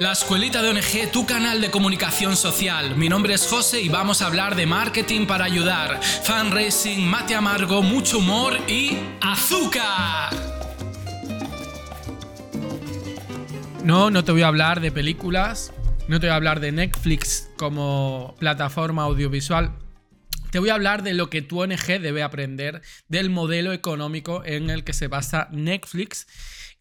La Escuelita de ONG, tu canal de comunicación social. Mi nombre es José y vamos a hablar de marketing para ayudar, fundraising, mate amargo, mucho humor y azúcar. No, no te voy a hablar de películas, no te voy a hablar de Netflix como plataforma audiovisual. Te voy a hablar de lo que tu ONG debe aprender del modelo económico en el que se basa Netflix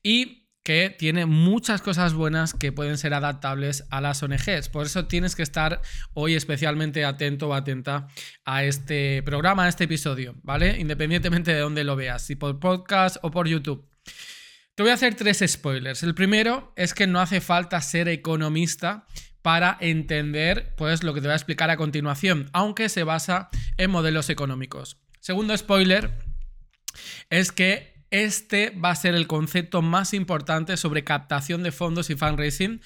y que tiene muchas cosas buenas que pueden ser adaptables a las ONGs. Por eso tienes que estar hoy especialmente atento o atenta a este programa, a este episodio, ¿vale? Independientemente de dónde lo veas, si por podcast o por YouTube. Te voy a hacer tres spoilers. El primero es que no hace falta ser economista para entender pues lo que te voy a explicar a continuación, aunque se basa en modelos económicos. Segundo spoiler es que este va a ser el concepto más importante sobre captación de fondos y fundraising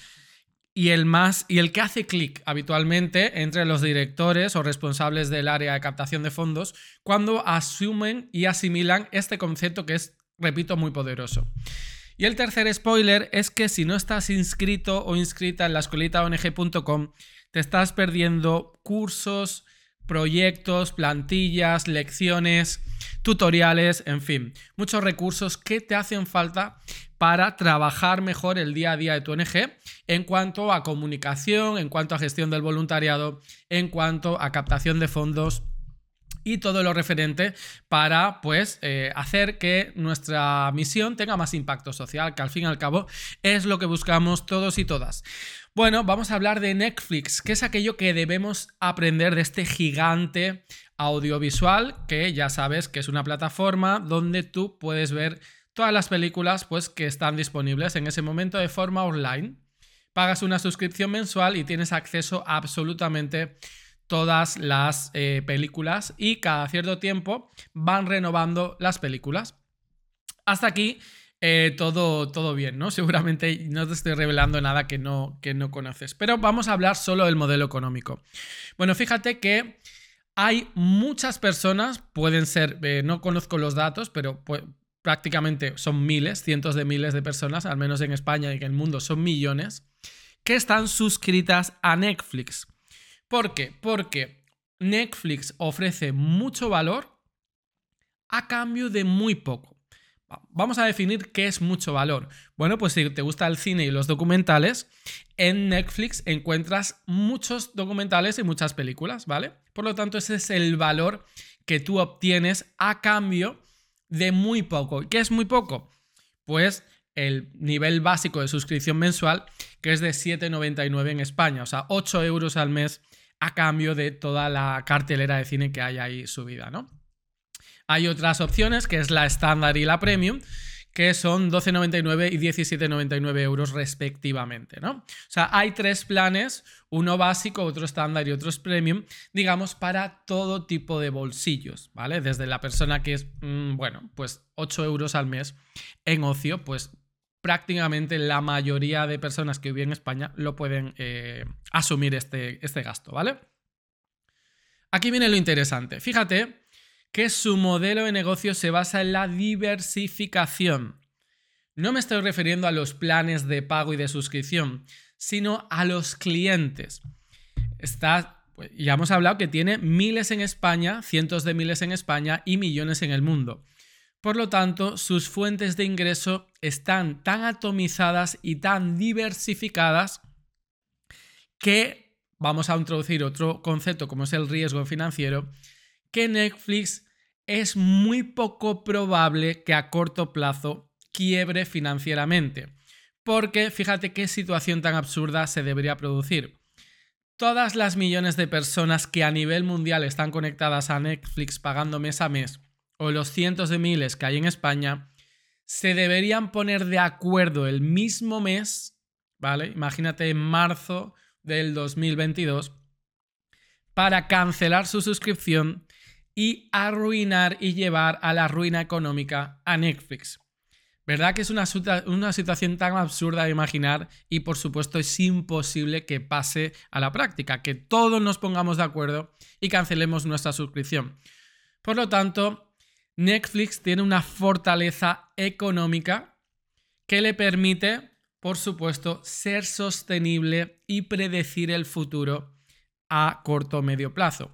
y el más y el que hace clic habitualmente entre los directores o responsables del área de captación de fondos cuando asumen y asimilan este concepto que es, repito, muy poderoso. Y el tercer spoiler es que si no estás inscrito o inscrita en la escuelitaong.com, te estás perdiendo cursos, proyectos, plantillas, lecciones, tutoriales, en fin, muchos recursos que te hacen falta para trabajar mejor el día a día de tu ONG en cuanto a comunicación, en cuanto a gestión del voluntariado, en cuanto a captación de fondos y todo lo referente para pues eh, hacer que nuestra misión tenga más impacto social, que al fin y al cabo es lo que buscamos todos y todas. Bueno, vamos a hablar de Netflix, que es aquello que debemos aprender de este gigante audiovisual, que ya sabes que es una plataforma donde tú puedes ver todas las películas pues, que están disponibles en ese momento de forma online. Pagas una suscripción mensual y tienes acceso a absolutamente todas las eh, películas y cada cierto tiempo van renovando las películas. Hasta aquí eh, todo, todo bien, ¿no? Seguramente no te estoy revelando nada que no, que no conoces. Pero vamos a hablar solo del modelo económico. Bueno, fíjate que hay muchas personas, pueden ser, eh, no conozco los datos, pero prácticamente son miles, cientos de miles de personas, al menos en España y en el mundo son millones, que están suscritas a Netflix. ¿Por qué? Porque Netflix ofrece mucho valor a cambio de muy poco. Vamos a definir qué es mucho valor. Bueno, pues si te gusta el cine y los documentales, en Netflix encuentras muchos documentales y muchas películas, ¿vale? Por lo tanto, ese es el valor que tú obtienes a cambio de muy poco. ¿Qué es muy poco? Pues el nivel básico de suscripción mensual, que es de 7,99 en España, o sea, 8 euros al mes a cambio de toda la cartelera de cine que hay ahí subida, ¿no? Hay otras opciones, que es la estándar y la premium, que son 12,99 y 17,99 euros respectivamente, ¿no? O sea, hay tres planes, uno básico, otro estándar y otro premium, digamos, para todo tipo de bolsillos, ¿vale? Desde la persona que es, mm, bueno, pues 8 euros al mes en ocio, pues prácticamente la mayoría de personas que viven en España lo pueden eh, asumir este, este gasto, ¿vale? Aquí viene lo interesante. Fíjate que su modelo de negocio se basa en la diversificación. No me estoy refiriendo a los planes de pago y de suscripción, sino a los clientes. Está, pues, ya hemos hablado que tiene miles en España, cientos de miles en España y millones en el mundo. Por lo tanto, sus fuentes de ingreso están tan atomizadas y tan diversificadas que vamos a introducir otro concepto como es el riesgo financiero, que Netflix es muy poco probable que a corto plazo quiebre financieramente. Porque fíjate qué situación tan absurda se debería producir. Todas las millones de personas que a nivel mundial están conectadas a Netflix pagando mes a mes, o los cientos de miles que hay en España, se deberían poner de acuerdo el mismo mes, ¿vale? Imagínate en marzo del 2022, para cancelar su suscripción y arruinar y llevar a la ruina económica a Netflix. ¿Verdad que es una, una, situación tan absurda de imaginar y por supuesto es imposible que pase a la práctica, que todos nos pongamos de acuerdo y cancelemos nuestra suscripción? Por lo tanto, Netflix tiene una fortaleza económica que le permite por supuesto, ser sostenible y predecir el futuro a corto o medio plazo.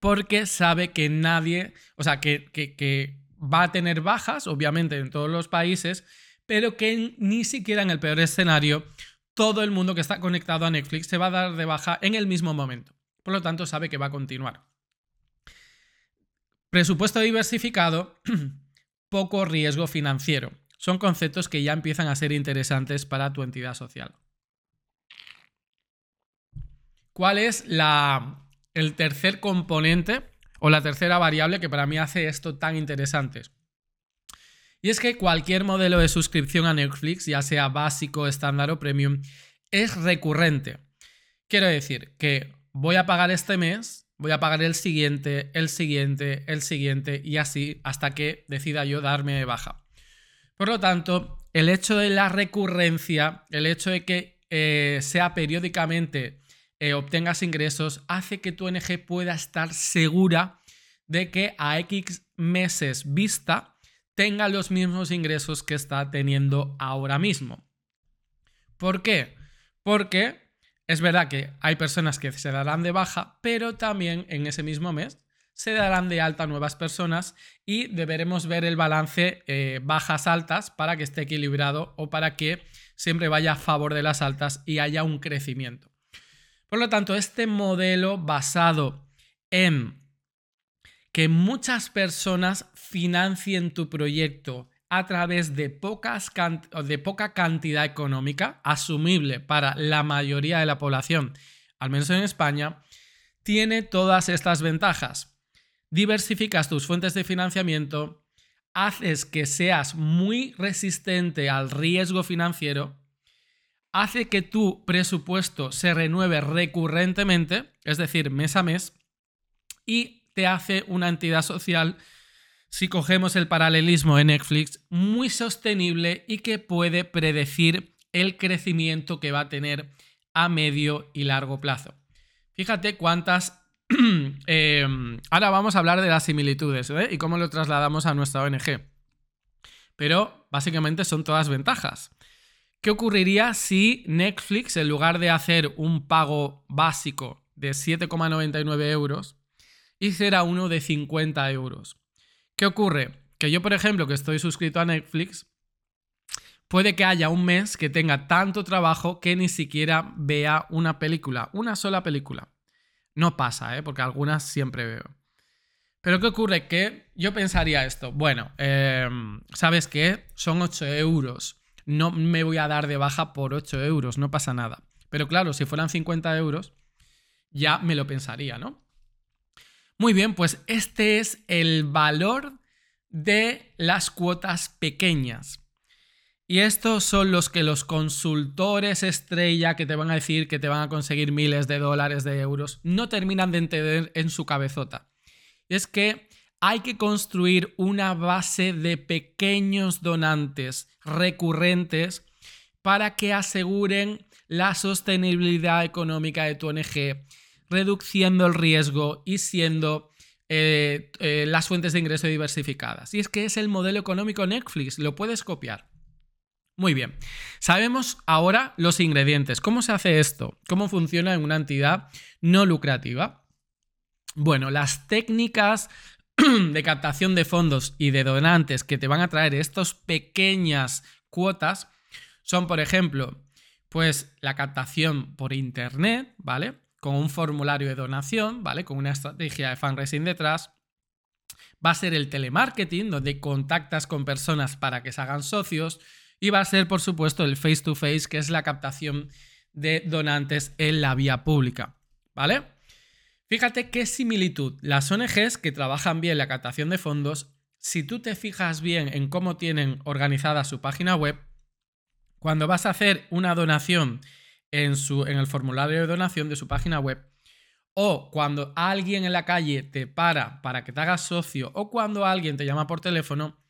Porque sabe que nadie, o sea, que, que va a tener bajas, obviamente, en todos los países, pero que ni siquiera en el peor escenario todo el mundo que está conectado a Netflix se va a dar de baja en el mismo momento. Por lo tanto, sabe que va a continuar. Presupuesto diversificado, poco riesgo financiero. Son conceptos que ya empiezan a ser interesantes para tu entidad social. ¿Cuál es la, el tercer componente o la tercera variable que para mí hace esto tan interesante? Y es que cualquier modelo de suscripción a Netflix, ya sea básico, estándar o premium, es recurrente. Quiero decir que voy a pagar este mes, voy a pagar el siguiente, el siguiente, el siguiente y así hasta que decida yo darme de baja. Por lo tanto, el hecho de la recurrencia, el hecho de que eh, sea periódicamente eh, obtengas ingresos, hace que tu ONG pueda estar segura de que a X meses vista tenga los mismos ingresos que está teniendo ahora mismo. ¿Por qué? Porque es verdad que hay personas que se darán de baja, pero también en ese mismo mes se darán de alta nuevas personas y deberemos ver el balance eh, bajas-altas para que esté equilibrado o para que siempre vaya a favor de las altas y haya un crecimiento. Por lo tanto, este modelo basado en que muchas personas financien tu proyecto a través de, poca cantidad económica, asumible para la mayoría de la población, al menos en España, tiene todas estas ventajas. Diversificas tus fuentes de financiamiento, haces que seas muy resistente al riesgo financiero, hace que tu presupuesto se renueve recurrentemente, es decir, mes a mes, y te hace una entidad social, si cogemos el paralelismo en Netflix, muy sostenible y que puede predecir el crecimiento que va a tener a medio y largo plazo. Fíjate cuántas... Em, ahora vamos a hablar de las similitudes ¿eh? y cómo lo trasladamos a nuestra ONG. Pero básicamente son todas ventajas. ¿Qué ocurriría si Netflix, en lugar de hacer un pago básico de 7,99 euros, hiciera uno de 50 euros. ¿Qué ocurre? Que yo, por ejemplo, que estoy suscrito a Netflix, puede que haya un mes que tenga tanto trabajo que ni siquiera vea una película, una sola película. No pasa, ¿eh? porque algunas siempre veo. Pero ¿qué ocurre? Que yo pensaría esto, bueno, em, ¿sabes qué? Son 8 euros. No me voy a dar de baja por 8 euros, no pasa nada. Pero claro, si fueran 50 euros, ya me lo pensaría, ¿no? Muy bien, pues este es el valor de las cuotas pequeñas. Y estos son los que los consultores estrella que te van a decir que te van a conseguir miles de dólares, de euros, no terminan de entender en su cabezota. Es que hay que construir una base de pequeños donantes recurrentes para que aseguren la sostenibilidad económica de tu ONG reduciendo el riesgo y siendo eh, eh, las fuentes de ingreso diversificadas. Y es que es el modelo económico Netflix, lo puedes copiar. Muy bien, sabemos ahora los ingredientes. ¿Cómo se hace esto? ¿Cómo funciona en una entidad no lucrativa? Bueno, las técnicas de captación de fondos y de donantes que te van a traer estas pequeñas cuotas son, por ejemplo, pues la captación por internet, ¿vale? con un formulario de donación, ¿vale? Con una estrategia de fundraising detrás. Va a ser el telemarketing, donde contactas con personas para que se hagan socios. Y va a ser, por supuesto, el face-to-face, que es la captación de donantes en la vía pública, ¿vale? Fíjate qué similitud. Las ONGs que trabajan bien la captación de fondos, si tú te fijas bien en cómo tienen organizada su página web, cuando vas a hacer una donación en, su, en el formulario de donación de su página web. O cuando alguien en la calle te para para que te hagas socio o cuando alguien te llama por teléfono,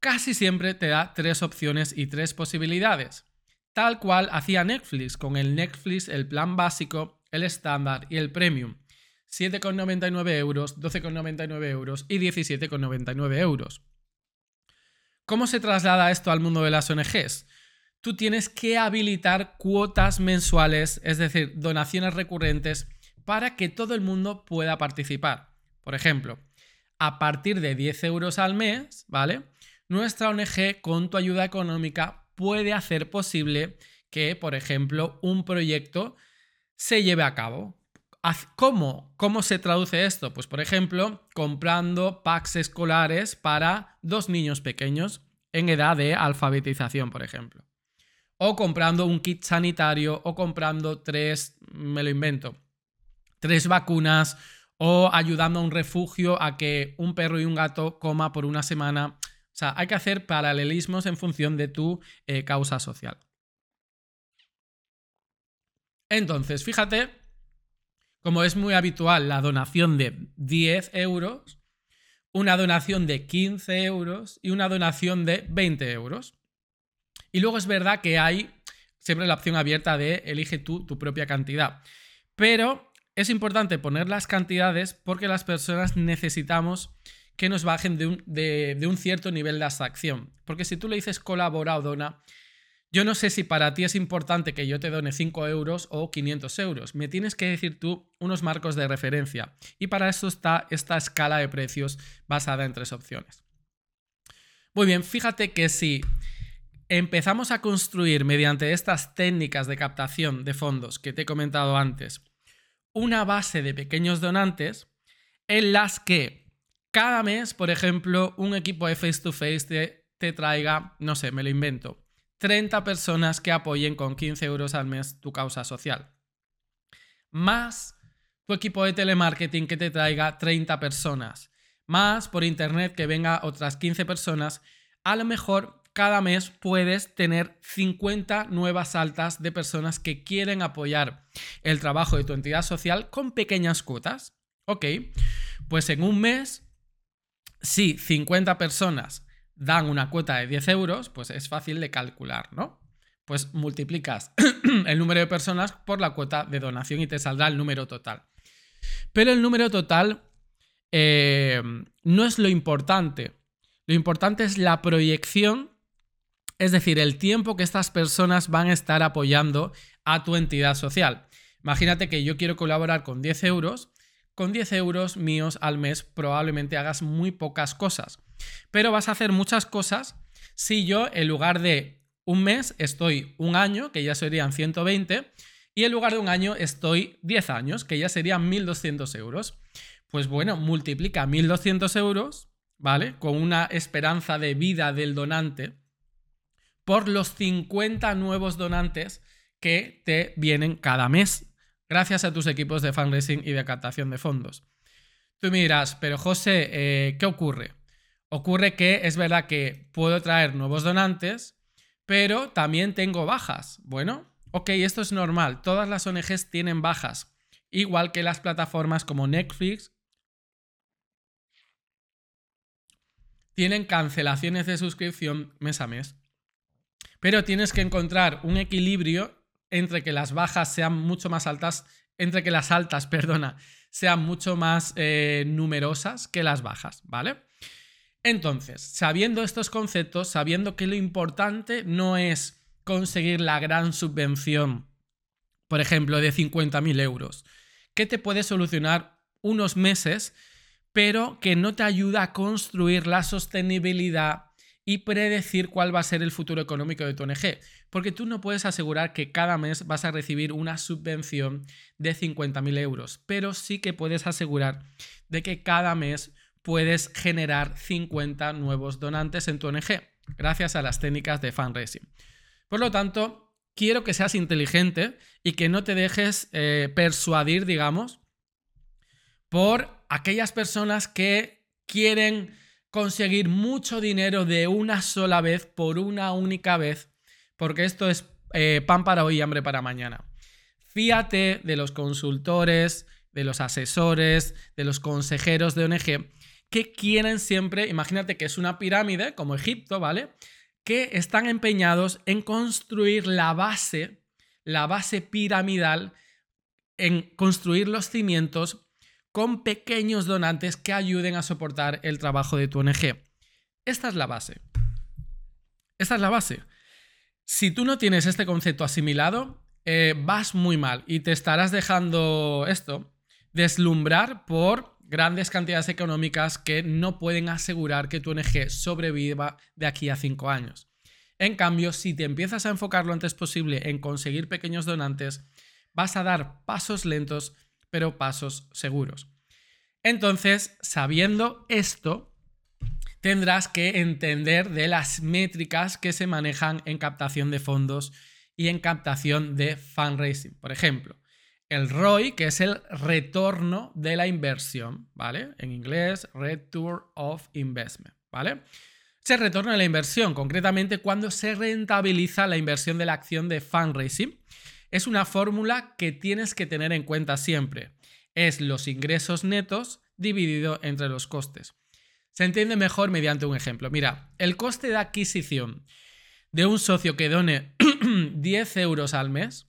casi siempre te da tres opciones y tres posibilidades. Tal cual hacía Netflix con el Netflix, el plan básico, el estándar y el premium. 7,99 euros, 12,99 euros y 17,99 euros. ¿Cómo se traslada esto al mundo de las ONGs? tú tienes que habilitar cuotas mensuales, es decir, donaciones recurrentes, para que todo el mundo pueda participar. Por ejemplo, a partir de 10 euros al mes, ¿vale? Nuestra ONG, con tu ayuda económica, puede hacer posible que, por ejemplo, un proyecto se lleve a cabo. ¿Cómo? ¿Cómo se traduce esto? Pues, por ejemplo, comprando packs escolares para dos niños pequeños en edad de alfabetización, por ejemplo. O comprando un kit sanitario o comprando tres, me lo invento, tres vacunas o ayudando a un refugio a que un perro y un gato coma por una semana. O sea, hay que hacer paralelismos en función de tu eh, causa social. Entonces, fíjate, como es muy habitual la donación de 10 euros, una donación de 15 euros y una donación de 20 euros. Y luego es verdad que hay siempre la opción abierta de elige tú tu propia cantidad. Pero es importante poner las cantidades porque las personas necesitamos que nos bajen de un, de, un cierto nivel de abstracción. Porque si tú le dices colabora o dona, yo no sé si para ti es importante que yo te done 5 euros o 500 euros. Me tienes que decir tú unos marcos de referencia. Y para eso está esta escala de precios basada en tres opciones. Muy bien, fíjate que si empezamos a construir mediante estas técnicas de captación de fondos que te he comentado antes, una base de pequeños donantes en las que cada mes, por ejemplo, un equipo de face to face te, traiga, no sé, me lo invento, 30 personas que apoyen con 15 euros al mes tu causa social. Más tu equipo de telemarketing que te traiga 30 personas. Más por internet que venga otras 15 personas. A lo mejor cada mes puedes tener 50 nuevas altas de personas que quieren apoyar el trabajo de tu entidad social con pequeñas cuotas. Ok, pues en un mes, si 50 personas dan una cuota de 10 euros, pues es fácil de calcular, ¿no? Pues multiplicas el número de personas por la cuota de donación y te saldrá el número total. Pero el número total eh, no es lo importante. Lo importante es la proyección es decir, el tiempo que estas personas van a estar apoyando a tu entidad social. Imagínate que yo quiero colaborar con 10 euros. Con 10 euros míos al mes probablemente hagas muy pocas cosas. Pero vas a hacer muchas cosas si yo en lugar de un mes estoy un año, que ya serían 120, y en lugar de un año estoy 10 años, que ya serían 1.200 euros. Pues bueno, multiplica 1.200 euros, ¿vale? Con una esperanza de vida del donante por los 50 nuevos donantes que te vienen cada mes, gracias a tus equipos de fundraising y de captación de fondos. Tú me dirás, pero José, eh, ¿qué ocurre? Ocurre que es verdad que puedo traer nuevos donantes, pero también tengo bajas. Bueno, ok, esto es normal. Todas las ONGs tienen bajas, igual que las plataformas como Netflix. Tienen cancelaciones de suscripción mes a mes. Pero tienes que encontrar un equilibrio entre que las bajas sean mucho más altas, entre que las altas, perdona, sean mucho más eh, numerosas que las bajas, ¿vale? Entonces, sabiendo estos conceptos, sabiendo que lo importante no es conseguir la gran subvención, por ejemplo, de 50.000 euros, que te puede solucionar unos meses, pero que no te ayuda a construir la sostenibilidad y predecir cuál va a ser el futuro económico de tu ONG. Porque tú no puedes asegurar que cada mes vas a recibir una subvención de 50.000 euros, pero sí que puedes asegurar de que cada mes puedes generar 50 nuevos donantes en tu ONG, gracias a las técnicas de fundraising. Por lo tanto, quiero que seas inteligente y que no te dejes eh, persuadir, digamos, por aquellas personas que quieren conseguir mucho dinero de una sola vez, por una única vez, porque esto es eh, pan para hoy y hambre para mañana. Fíate de los consultores, de los asesores, de los consejeros de ONG, que quieren siempre, imagínate que es una pirámide, como Egipto, ¿vale? Que están empeñados en construir la base, la base piramidal, en construir los cimientos con pequeños donantes que ayuden a soportar el trabajo de tu ONG. Esta es la base. Esta es la base. Si tú no tienes este concepto asimilado, eh, vas muy mal y te estarás dejando esto deslumbrar por grandes cantidades económicas que no pueden asegurar que tu ONG sobreviva de aquí a cinco años. En cambio, si te empiezas a enfocar lo antes posible en conseguir pequeños donantes, vas a dar pasos lentos, pero pasos seguros. Entonces, sabiendo esto, tendrás que entender de las métricas que se manejan en captación de fondos y en captación de fundraising. Por ejemplo, el ROI, que es el retorno de la inversión, ¿vale? En inglés, Return of Investment, ¿vale? Se retorno de la inversión, concretamente cuando se rentabiliza la inversión de la acción de fundraising. Es una fórmula que tienes que tener en cuenta siempre. Es los ingresos netos dividido entre los costes. Se entiende mejor mediante un ejemplo. Mira, el coste de adquisición de un socio que done 10 euros al mes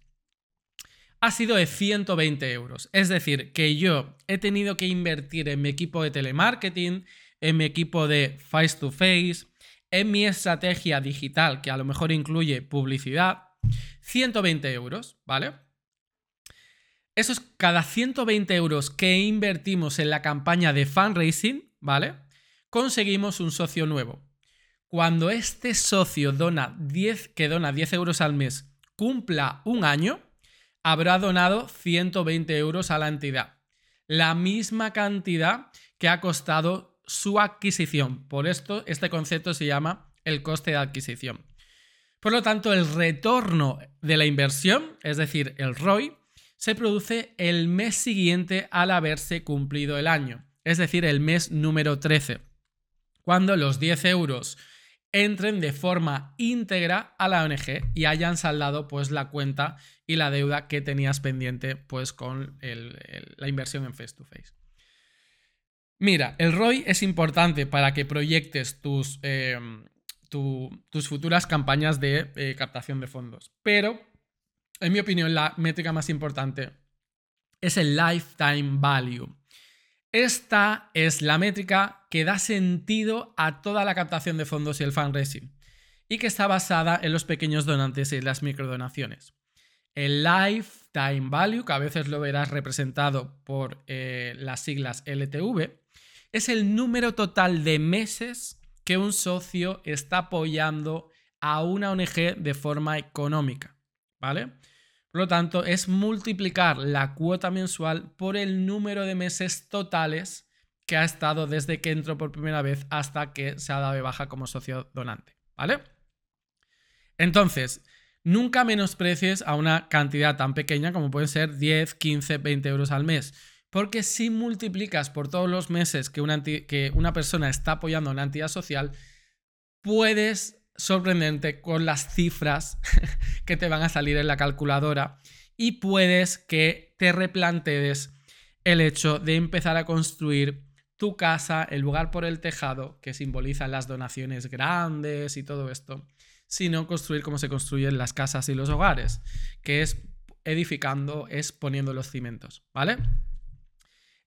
ha sido de 120 euros. Es decir, que yo he tenido que invertir en mi equipo de telemarketing, en mi equipo de face to face, en mi estrategia digital, que a lo mejor incluye publicidad, 120 euros, ¿vale? Eso es cada 120 euros que invertimos en la campaña de fundraising, ¿vale? Conseguimos un socio nuevo. Cuando este socio dona 10, que dona 10 euros al mes cumpla un año, habrá donado 120 euros a la entidad. La misma cantidad que ha costado su adquisición. Por esto, este concepto se llama el coste de adquisición. Por lo tanto, el retorno de la inversión, es decir, el ROI, se produce el mes siguiente al haberse cumplido el año, es decir, el mes número 13, cuando los 10 euros entren de forma íntegra a la ONG y hayan saldado pues la cuenta y la deuda que tenías pendiente pues con la inversión en face to face. Mira, el ROI es importante para que proyectes tus, em, tus futuras campañas de eh, captación de fondos, pero en mi opinión la métrica más importante es el lifetime value. Esta es la métrica que da sentido a toda la captación de fondos y el fundraising y que está basada en los pequeños donantes y las microdonaciones. El lifetime value, que a veces lo verás representado por eh, las siglas LTV, es el número total de meses que un socio está apoyando a una ONG de forma económica, ¿vale? Por lo tanto, es multiplicar la cuota mensual por el número de meses totales que ha estado desde que entró por primera vez hasta que se ha dado de baja como socio donante, ¿vale? Entonces, nunca menosprecies a una cantidad tan pequeña como pueden ser 10, 15, 20 euros al mes. Porque si multiplicas por todos los meses que una, que una persona está apoyando a una entidad social, puedes sorprendente con las cifras que te van a salir en la calculadora y puedes que te replantees el hecho de empezar a construir tu casa, el lugar por el tejado, que simboliza las donaciones grandes y todo esto, sino construir como se construyen las casas y los hogares, que es edificando, es poniendo los cimientos, ¿vale?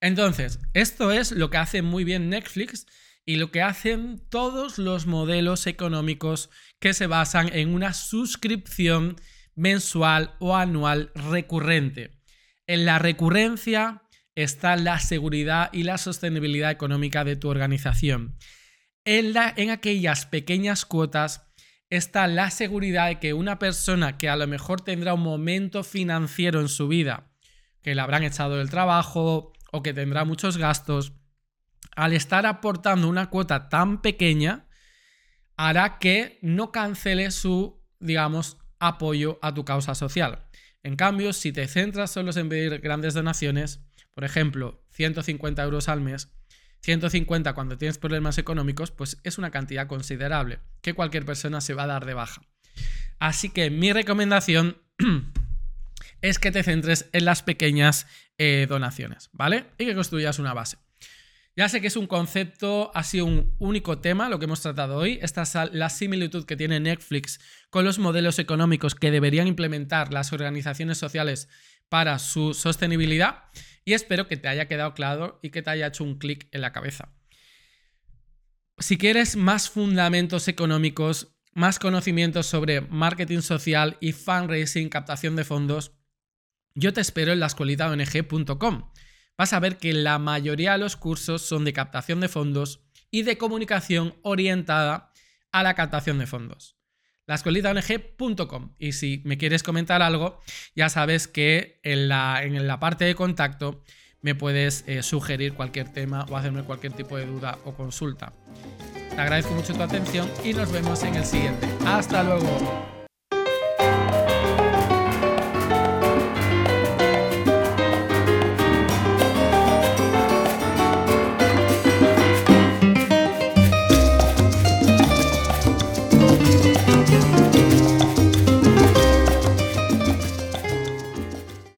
Entonces, esto es lo que hace muy bien Netflix y lo que hacen todos los modelos económicos que se basan en una suscripción mensual o anual recurrente. En la recurrencia está la seguridad y la sostenibilidad económica de tu organización. En, en aquellas pequeñas cuotas está la seguridad de que una persona que a lo mejor tendrá un momento financiero en su vida, que le habrán echado del trabajo o que tendrá muchos gastos, al estar aportando una cuota tan pequeña, hará que no cancele su, digamos, apoyo a tu causa social. En cambio, si te centras solo en pedir grandes donaciones, por ejemplo, 150 euros al mes, 150 cuando tienes problemas económicos, pues es una cantidad considerable que cualquier persona se va a dar de baja. Así que mi recomendación es que te centres en las pequeñas eh, donaciones, ¿vale? Y que construyas una base. Ya sé que es un concepto, ha sido un único tema lo que hemos tratado hoy. Esta es la similitud que tiene Netflix con los modelos económicos que deberían implementar las organizaciones sociales para su sostenibilidad. Y espero que te haya quedado claro y que te haya hecho un clic en la cabeza. Si quieres más fundamentos económicos, más conocimientos sobre marketing social y fundraising, captación de fondos, yo te espero en la escuelitaong.com. Vas a ver que la mayoría de los cursos son de captación de fondos y de comunicación orientada a la captación de fondos. La lascuelitaong.com. Y si me quieres comentar algo, ya sabes que en la, en la parte de contacto me puedes eh, sugerir cualquier tema o hacerme cualquier tipo de duda o consulta. Te agradezco mucho tu atención y nos vemos en el siguiente. Hasta luego.